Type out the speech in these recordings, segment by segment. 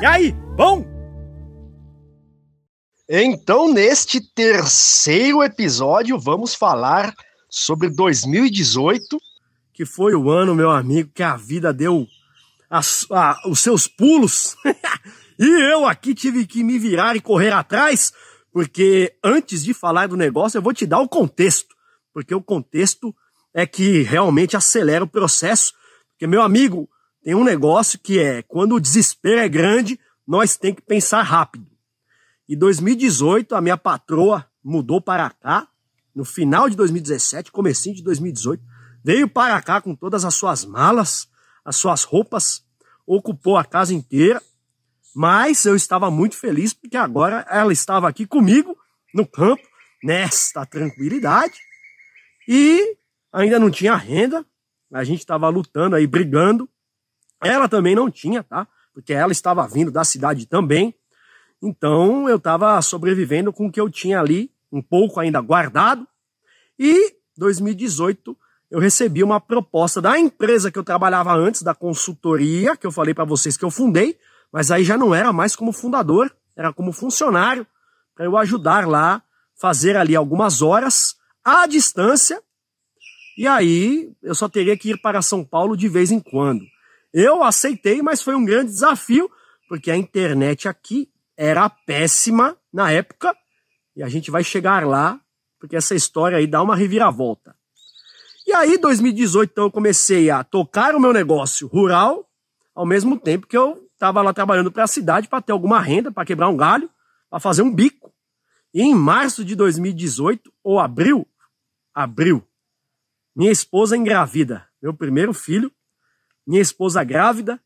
E aí, bom? Então, neste terceiro episódio, vamos falar sobre 2018, que foi o ano, meu amigo, que a vida deu as, a, os seus pulos. e eu aqui tive que me virar e correr atrás, porque antes de falar do negócio, eu vou te dar o contexto. Porque o contexto é que realmente acelera o processo. Porque, meu amigo, tem um negócio que é, quando o desespero é grande, nós tem que pensar rápido. E 2018, a minha patroa mudou para cá, no final de 2017, comecinho de 2018, veio para cá com todas as suas malas, as suas roupas, ocupou a casa inteira, mas eu estava muito feliz porque agora ela estava aqui comigo no campo, nesta tranquilidade, e ainda não tinha renda, a gente estava lutando aí, brigando. Ela também não tinha, tá? Porque ela estava vindo da cidade também. Então eu estava sobrevivendo com o que eu tinha ali, um pouco ainda guardado. E 2018 eu recebi uma proposta da empresa que eu trabalhava antes, da consultoria, que eu falei para vocês que eu fundei, mas aí já não era mais como fundador, era como funcionário, para eu ajudar lá, fazer ali algumas horas à distância e aí eu só teria que ir para São Paulo de vez em quando. Eu aceitei, mas foi um grande desafio, porque a internet aqui era péssima na época, e a gente vai chegar lá, porque essa história aí dá uma reviravolta. E aí, 2018, então, eu comecei a tocar o meu negócio rural, ao mesmo tempo que eu estava lá trabalhando para a cidade para ter alguma renda, para quebrar um galho, para fazer um bico. E em março de 2018, ou abril, abril, minha esposa engravida, meu primeiro filho, minha esposa grávida,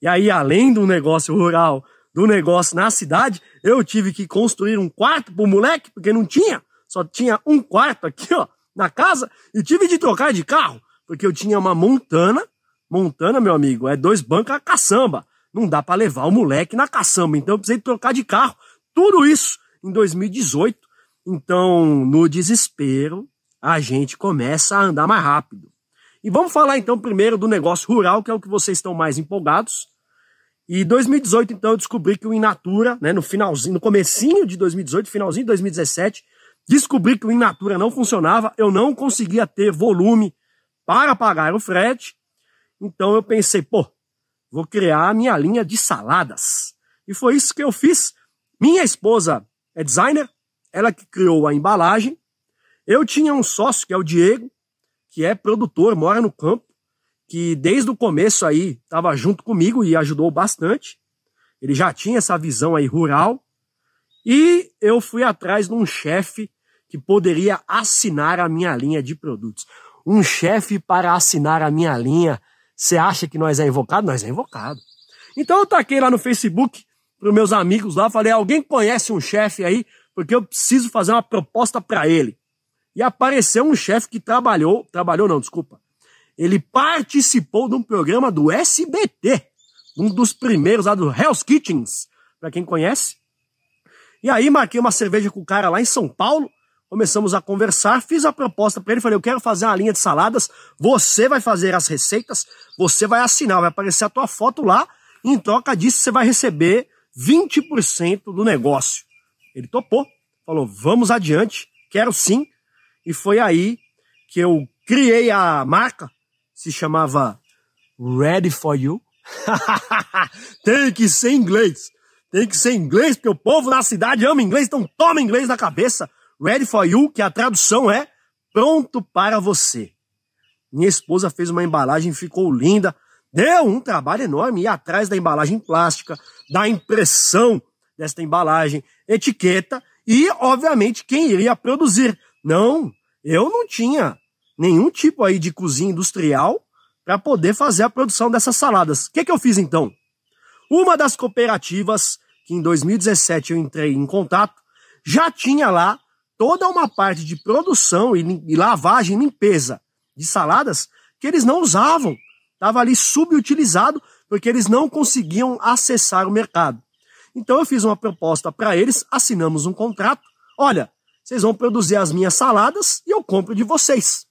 e aí, além do negócio rural, do negócio na cidade, eu tive que construir um quarto pro moleque, porque não tinha, só tinha um quarto aqui, ó, na casa, e tive de trocar de carro, porque eu tinha uma montana, montana, meu amigo, é dois bancos a caçamba, não dá para levar o moleque na caçamba, então eu precisei trocar de carro, tudo isso em 2018, então, no desespero, a gente começa a andar mais rápido. E vamos falar então primeiro do negócio rural, que é o que vocês estão mais empolgados. E 2018, então, eu descobri que o Inatura, né, no finalzinho, no comecinho de 2018, finalzinho de 2017, descobri que o Inatura não funcionava, eu não conseguia ter volume para pagar o frete. Então eu pensei, pô, vou criar a minha linha de saladas. E foi isso que eu fiz. Minha esposa é designer, ela que criou a embalagem, eu tinha um sócio, que é o Diego, que é produtor, mora no campo, que desde o começo aí estava junto comigo e ajudou bastante. Ele já tinha essa visão aí rural. E eu fui atrás de um chefe que poderia assinar a minha linha de produtos. Um chefe para assinar a minha linha. Você acha que nós é invocado? Nós é invocado. Então eu taquei lá no Facebook para meus amigos lá, falei: alguém conhece um chefe aí? Porque eu preciso fazer uma proposta para ele e apareceu um chefe que trabalhou, trabalhou não, desculpa, ele participou de um programa do SBT, um dos primeiros lá do Hell's Kitchens, para quem conhece. E aí marquei uma cerveja com o cara lá em São Paulo, começamos a conversar, fiz a proposta para ele, falei, eu quero fazer uma linha de saladas, você vai fazer as receitas, você vai assinar, vai aparecer a tua foto lá, e em troca disso você vai receber 20% do negócio. Ele topou, falou, vamos adiante, quero sim, e foi aí que eu criei a marca, se chamava Ready for You. Tem que ser inglês. Tem que ser inglês, porque o povo na cidade ama inglês, então toma inglês na cabeça. Ready for You, que a tradução é pronto para você. Minha esposa fez uma embalagem, ficou linda. Deu um trabalho enorme ir atrás da embalagem plástica, da impressão desta embalagem, etiqueta e, obviamente, quem iria produzir. Não, eu não tinha nenhum tipo aí de cozinha industrial para poder fazer a produção dessas saladas. O que, que eu fiz então? Uma das cooperativas que em 2017 eu entrei em contato já tinha lá toda uma parte de produção e, lavagem limpeza de saladas que eles não usavam. Estava ali subutilizado porque eles não conseguiam acessar o mercado. Então eu fiz uma proposta para eles, assinamos um contrato. Olha, vocês vão produzir as minhas saladas e eu compro de vocês.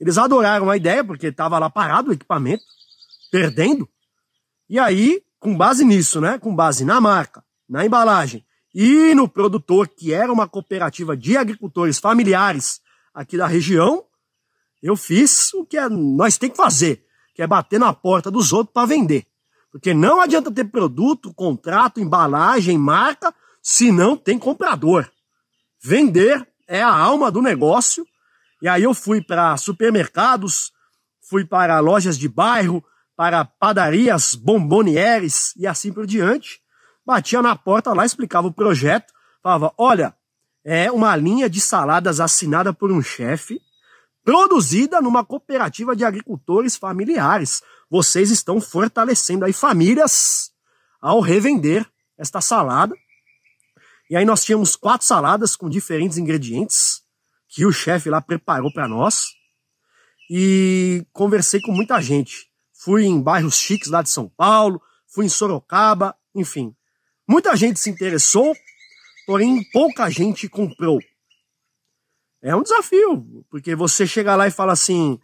Eles adoraram a ideia, porque estava lá parado o equipamento, perdendo. E aí com base nisso, né? Com base na marca, na embalagem e no produtor, que era uma cooperativa de agricultores familiares aqui da região, eu fiz o que é, nós tem que fazer, que é bater na porta dos outros para vender. Porque não adianta ter produto, contrato, embalagem, marca, se não tem comprador. Vender é a alma do negócio. E aí eu fui para supermercados, fui para lojas de bairro, para padarias, bombonieres e assim por diante. Batia na porta lá, explicava o projeto, falava: olha, é uma linha de saladas assinada por um chefe, produzida numa cooperativa de agricultores familiares. Vocês estão fortalecendo aí famílias ao revender esta salada. E aí nós tínhamos quatro saladas com diferentes ingredientes que o chefe lá preparou para nós. E conversei com muita gente. Fui em bairros chiques lá de São Paulo, fui em Sorocaba, enfim. Muita gente se interessou, porém pouca gente comprou. É um desafio, porque você chega lá e fala assim: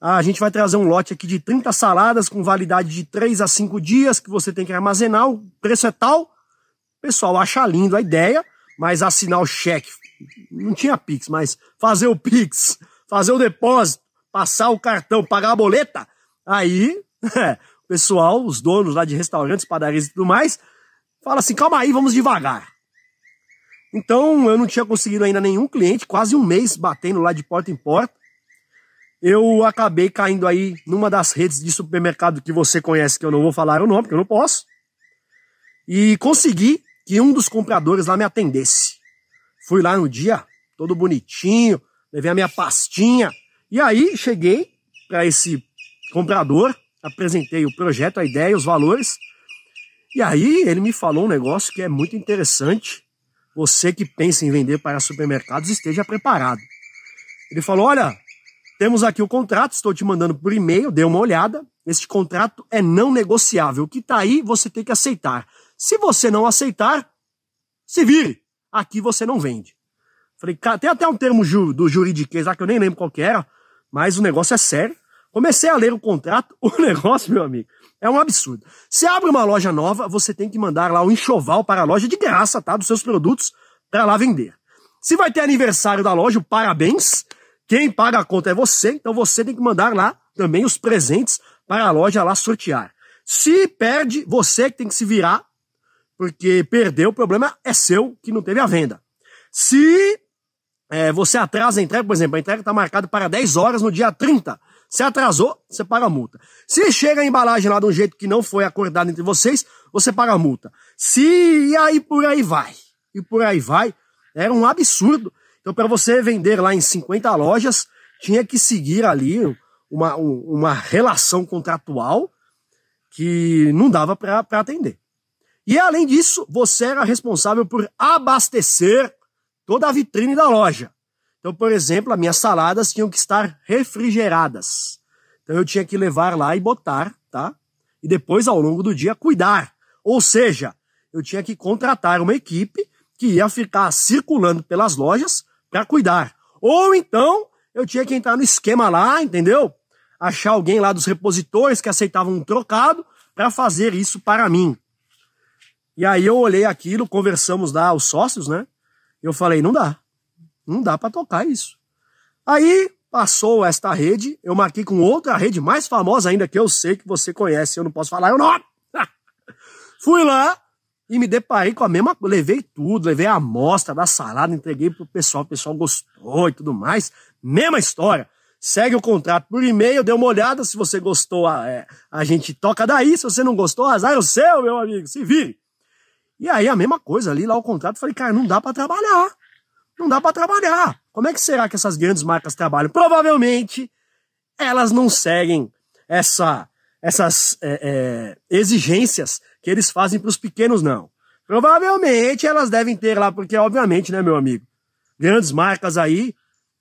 ah, a gente vai trazer um lote aqui de 30 saladas com validade de 3 a 5 dias que você tem que armazenar, o preço é tal. Pessoal acha lindo a ideia, mas assinar o cheque, não tinha Pix, mas fazer o Pix, fazer o depósito, passar o cartão, pagar a boleta, aí é, o pessoal, os donos lá de restaurantes, padarias e tudo mais, fala assim, calma aí, vamos devagar. Então eu não tinha conseguido ainda nenhum cliente, quase um mês batendo lá de porta em porta. Eu acabei caindo aí numa das redes de supermercado que você conhece, que eu não vou falar o nome, porque eu não posso. E consegui que um dos compradores lá me atendesse. Fui lá no dia, todo bonitinho, levei a minha pastinha. E aí cheguei para esse comprador, apresentei o projeto, a ideia, os valores. E aí ele me falou um negócio que é muito interessante. Você que pensa em vender para supermercados, esteja preparado. Ele falou: Olha, temos aqui o contrato, estou te mandando por e-mail, dê uma olhada. Este contrato é não negociável. O que está aí, você tem que aceitar. Se você não aceitar, se vire. Aqui você não vende. Falei, tem até um termo do juridiquês lá que eu nem lembro qual que era, mas o negócio é sério. Comecei a ler o contrato, o negócio, meu amigo, é um absurdo. Se abre uma loja nova, você tem que mandar lá o um enxoval para a loja de graça, tá? Dos seus produtos para lá vender. Se vai ter aniversário da loja, parabéns. Quem paga a conta é você, então você tem que mandar lá também os presentes para a loja lá sortear. Se perde, você que tem que se virar, porque perdeu, o problema é seu que não teve a venda. Se é, você atrasa a entrega, por exemplo, a entrega está marcada para 10 horas no dia 30, se atrasou, você paga a multa. Se chega a embalagem lá de um jeito que não foi acordado entre vocês, você paga a multa. Se e aí por aí vai. E por aí vai. Era um absurdo. Então, para você vender lá em 50 lojas, tinha que seguir ali uma, uma relação contratual que não dava para atender. E além disso, você era responsável por abastecer toda a vitrine da loja. Então, por exemplo, as minhas saladas tinham que estar refrigeradas. Então eu tinha que levar lá e botar, tá? E depois, ao longo do dia, cuidar. Ou seja, eu tinha que contratar uma equipe que ia ficar circulando pelas lojas para cuidar. Ou então, eu tinha que entrar no esquema lá, entendeu? Achar alguém lá dos repositores que aceitavam um trocado para fazer isso para mim. E aí eu olhei aquilo, conversamos lá, os sócios, né? Eu falei, não dá. Não dá para tocar isso. Aí passou esta rede, eu marquei com outra rede mais famosa ainda que eu sei que você conhece, eu não posso falar o nome. Fui lá e me deparei com a mesma, levei tudo, levei a amostra da salada, entreguei pro pessoal, o pessoal gostou e tudo mais. Mesma história. Segue o contrato por e-mail, dê uma olhada, se você gostou, a, é, a gente toca daí, se você não gostou, azar é o seu, meu amigo, se vire. E aí a mesma coisa ali, lá o contrato, falei, cara, não dá para trabalhar não dá para trabalhar. Como é que será que essas grandes marcas trabalham? Provavelmente elas não seguem essa, essas é, é, exigências que eles fazem para os pequenos, não. Provavelmente elas devem ter lá, porque obviamente, né, meu amigo, grandes marcas aí,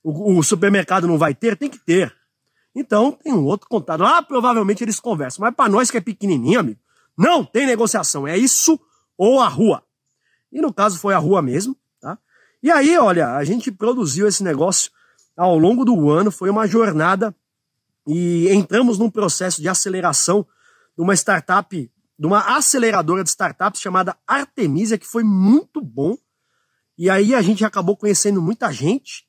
o, o supermercado não vai ter, tem que ter. Então tem um outro contato. Lá provavelmente eles conversam, mas para nós que é pequenininho, amigo, não tem negociação. É isso ou a rua. E no caso foi a rua mesmo. E aí, olha, a gente produziu esse negócio ao longo do ano, foi uma jornada e entramos num processo de aceleração de uma startup de uma aceleradora de startups chamada Artemisia, que foi muito bom. E aí a gente acabou conhecendo muita gente.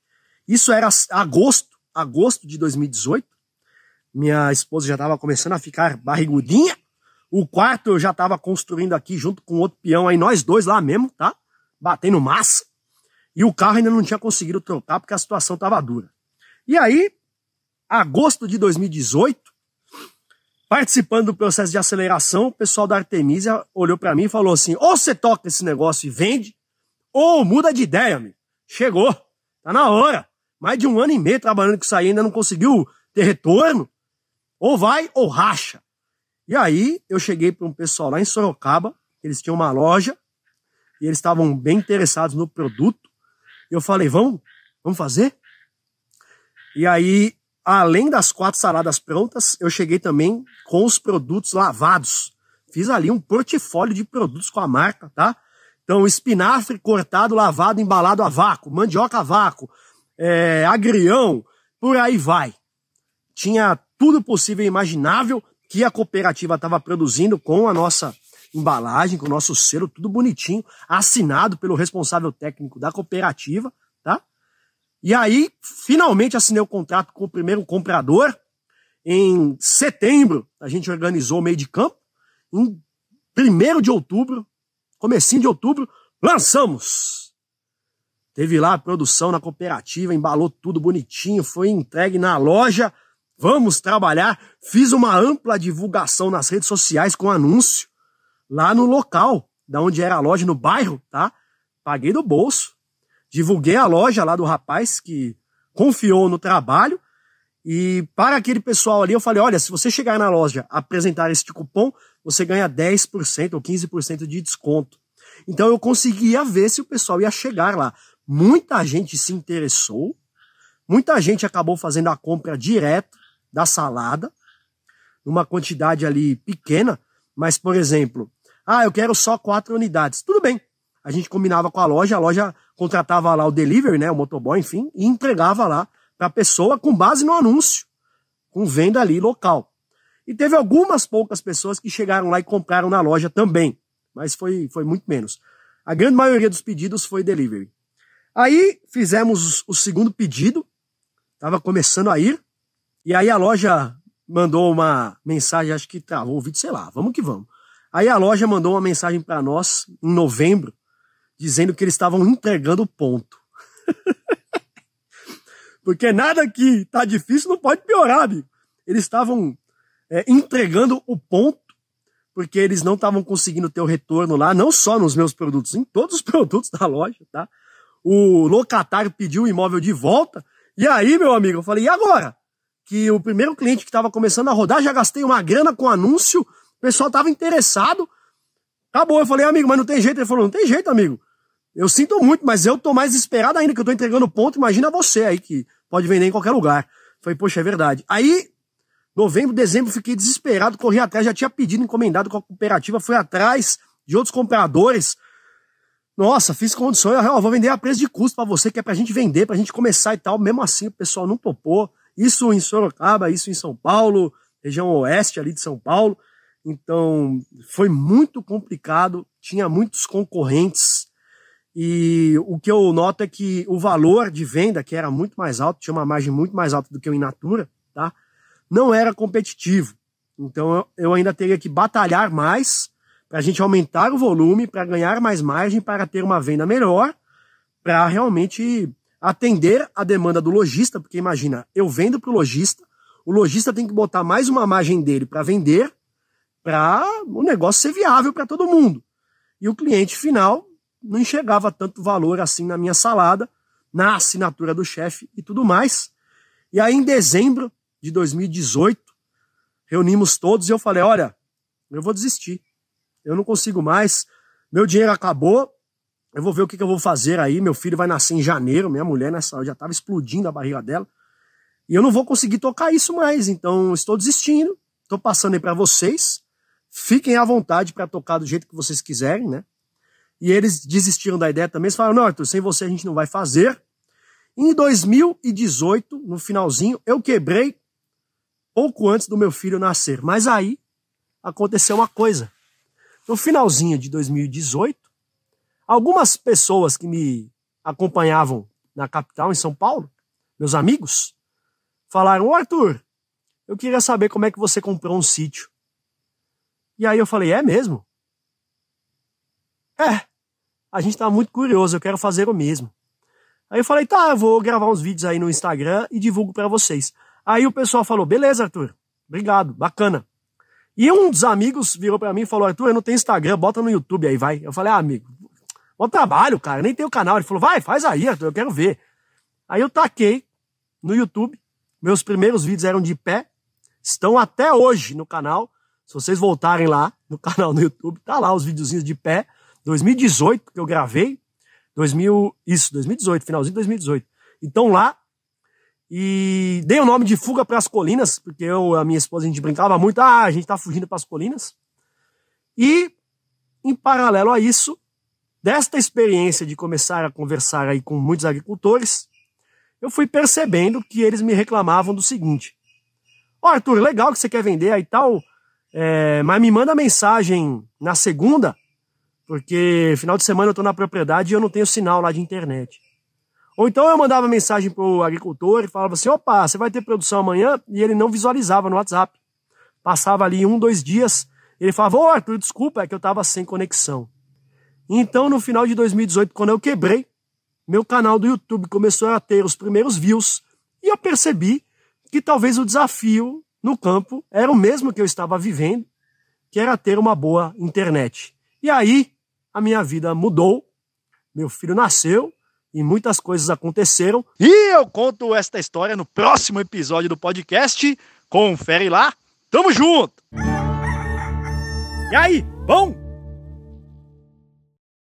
Isso era agosto, agosto de 2018. Minha esposa já estava começando a ficar barrigudinha. O quarto eu já estava construindo aqui junto com outro peão aí, nós dois lá mesmo, tá? Batendo massa. E o carro ainda não tinha conseguido trocar porque a situação estava dura. E aí, agosto de 2018, participando do processo de aceleração, o pessoal da Artemisia olhou para mim e falou assim: ou você toca esse negócio e vende, ou muda de ideia, amigo. Chegou, tá na hora. Mais de um ano e meio trabalhando com isso aí, ainda não conseguiu ter retorno. Ou vai ou racha. E aí eu cheguei para um pessoal lá em Sorocaba, eles tinham uma loja e eles estavam bem interessados no produto. Eu falei, vamos, vamos fazer? E aí, além das quatro saladas prontas, eu cheguei também com os produtos lavados. Fiz ali um portfólio de produtos com a marca, tá? Então, espinafre cortado, lavado, embalado a vácuo, mandioca a vácuo, é, agrião, por aí vai. Tinha tudo possível e imaginável que a cooperativa estava produzindo com a nossa embalagem, com o nosso selo, tudo bonitinho, assinado pelo responsável técnico da cooperativa, tá? E aí, finalmente assinei o contrato com o primeiro comprador. Em setembro, a gente organizou o meio de campo. Em 1 de outubro, comecinho de outubro, lançamos. Teve lá a produção na cooperativa, embalou tudo bonitinho, foi entregue na loja. Vamos trabalhar. Fiz uma ampla divulgação nas redes sociais com anúncio lá no local, da onde era a loja, no bairro, tá? Paguei do bolso. Divulguei a loja lá do rapaz que confiou no trabalho. E para aquele pessoal ali, eu falei: olha, se você chegar na loja apresentar este cupom, você ganha 10% ou 15% de desconto. Então eu conseguia ver se o pessoal ia chegar lá. Muita gente se interessou, muita gente acabou fazendo a compra direto da salada, numa quantidade ali pequena, mas, por exemplo, ah, eu quero só quatro unidades. Tudo bem. A gente combinava com a loja, a loja contratava lá o delivery, né, o motoboy, enfim, e entregava lá para a pessoa com base no anúncio, com venda ali local. E teve algumas poucas pessoas que chegaram lá e compraram na loja também, mas foi, foi muito menos. A grande maioria dos pedidos foi delivery. Aí fizemos o segundo pedido, estava começando a ir, e aí a loja mandou uma mensagem, acho que travou o vídeo, sei lá, vamos que vamos. Aí a loja mandou uma mensagem para nós em novembro, dizendo que eles estavam entregando o ponto. Porque nada que tá difícil não pode piorar, amigo. Eles estavam é, entregando o ponto, porque eles não estavam conseguindo ter o retorno lá, não só nos meus produtos, em todos os produtos da loja, tá? O locatário pediu o imóvel de volta, e aí, meu amigo, eu falei, e agora? Que o primeiro cliente que estava começando a rodar, já gastei uma grana com anúncio, o pessoal estava interessado, acabou. Eu falei, amigo, mas não tem jeito. Ele falou, não tem jeito, amigo. Eu sinto muito, mas eu tô mais esperado ainda, que eu tô entregando ponto. Imagina você aí, que pode vender em qualquer lugar. Falei, poxa, é verdade. Aí, novembro, dezembro, fiquei desesperado, corri atrás, já tinha pedido encomendado com a cooperativa, fui atrás de outros compradores. Nossa, fiz condições, eu vou vender a preço de custo para você, que é pra gente vender, pra gente começar e tal. Mesmo assim, o pessoal não topou. Isso em Sorocaba, isso em São Paulo, região oeste ali de São Paulo. Então, foi muito complicado, tinha muitos concorrentes. E o que eu noto é que o valor de venda, que era muito mais alto, tinha uma margem muito mais alta do que o Inatura, tá? Não era competitivo. Então eu ainda teria que batalhar mais para a gente aumentar o volume, para ganhar mais margem, para ter uma venda melhor, para realmente atender a demanda do lojista, porque imagina, eu vendo para o lojista, o lojista tem que botar mais uma margem dele para vender, para o negócio ser viável para todo mundo. E o cliente final não enxergava tanto valor assim na minha salada, na assinatura do chefe e tudo mais. E aí, em dezembro de 2018, reunimos todos e eu falei: olha, eu vou desistir. Eu não consigo mais. Meu dinheiro acabou. Eu vou ver o que, que eu vou fazer aí. Meu filho vai nascer em janeiro. Minha mulher nessa hora já estava explodindo a barriga dela. E eu não vou conseguir tocar isso mais. Então, estou desistindo. Estou passando aí para vocês. Fiquem à vontade para tocar do jeito que vocês quiserem, né? E eles desistiram da ideia também. Eles falaram, não, Arthur, sem você a gente não vai fazer. Em 2018, no finalzinho, eu quebrei pouco antes do meu filho nascer. Mas aí aconteceu uma coisa. no finalzinho de 2018, algumas pessoas que me acompanhavam na capital, em São Paulo, meus amigos, falaram: Ô Arthur, eu queria saber como é que você comprou um sítio. E aí eu falei: É mesmo? É, a gente tá muito curioso, eu quero fazer o mesmo. Aí eu falei: Tá, eu vou gravar uns vídeos aí no Instagram e divulgo para vocês. Aí o pessoal falou: Beleza, Arthur, obrigado, bacana. E um dos amigos virou para mim e falou: Arthur, eu não tenho Instagram, bota no YouTube aí, vai. Eu falei: Ah, amigo, bom trabalho, cara, nem tem o canal. Ele falou: Vai, faz aí, Arthur, eu quero ver. Aí eu taquei no YouTube, meus primeiros vídeos eram de pé, estão até hoje no canal. Se vocês voltarem lá no canal no YouTube, tá lá os videozinhos de pé. 2018 que eu gravei, 2000, isso, 2018, finalzinho de 2018. Então lá e dei o nome de Fuga para as Colinas, porque eu, a minha esposa, a gente brincava muito, ah, a gente tá fugindo para as colinas. E, em paralelo a isso, desta experiência de começar a conversar aí com muitos agricultores, eu fui percebendo que eles me reclamavam do seguinte: Ó, oh, Arthur, legal que você quer vender aí tal, é, mas me manda mensagem na segunda, porque final de semana eu tô na propriedade e eu não tenho sinal lá de internet. Ou então eu mandava mensagem pro agricultor e falava assim: opa, você vai ter produção amanhã? E ele não visualizava no WhatsApp. Passava ali um, dois dias, ele falava: Ô Arthur, desculpa, é que eu tava sem conexão. Então, no final de 2018, quando eu quebrei, meu canal do YouTube começou a ter os primeiros views e eu percebi que talvez o desafio no campo era o mesmo que eu estava vivendo, que era ter uma boa internet. E aí a minha vida mudou, meu filho nasceu, e muitas coisas aconteceram. E eu conto esta história no próximo episódio do podcast. Confere lá. Tamo junto! E aí, bom?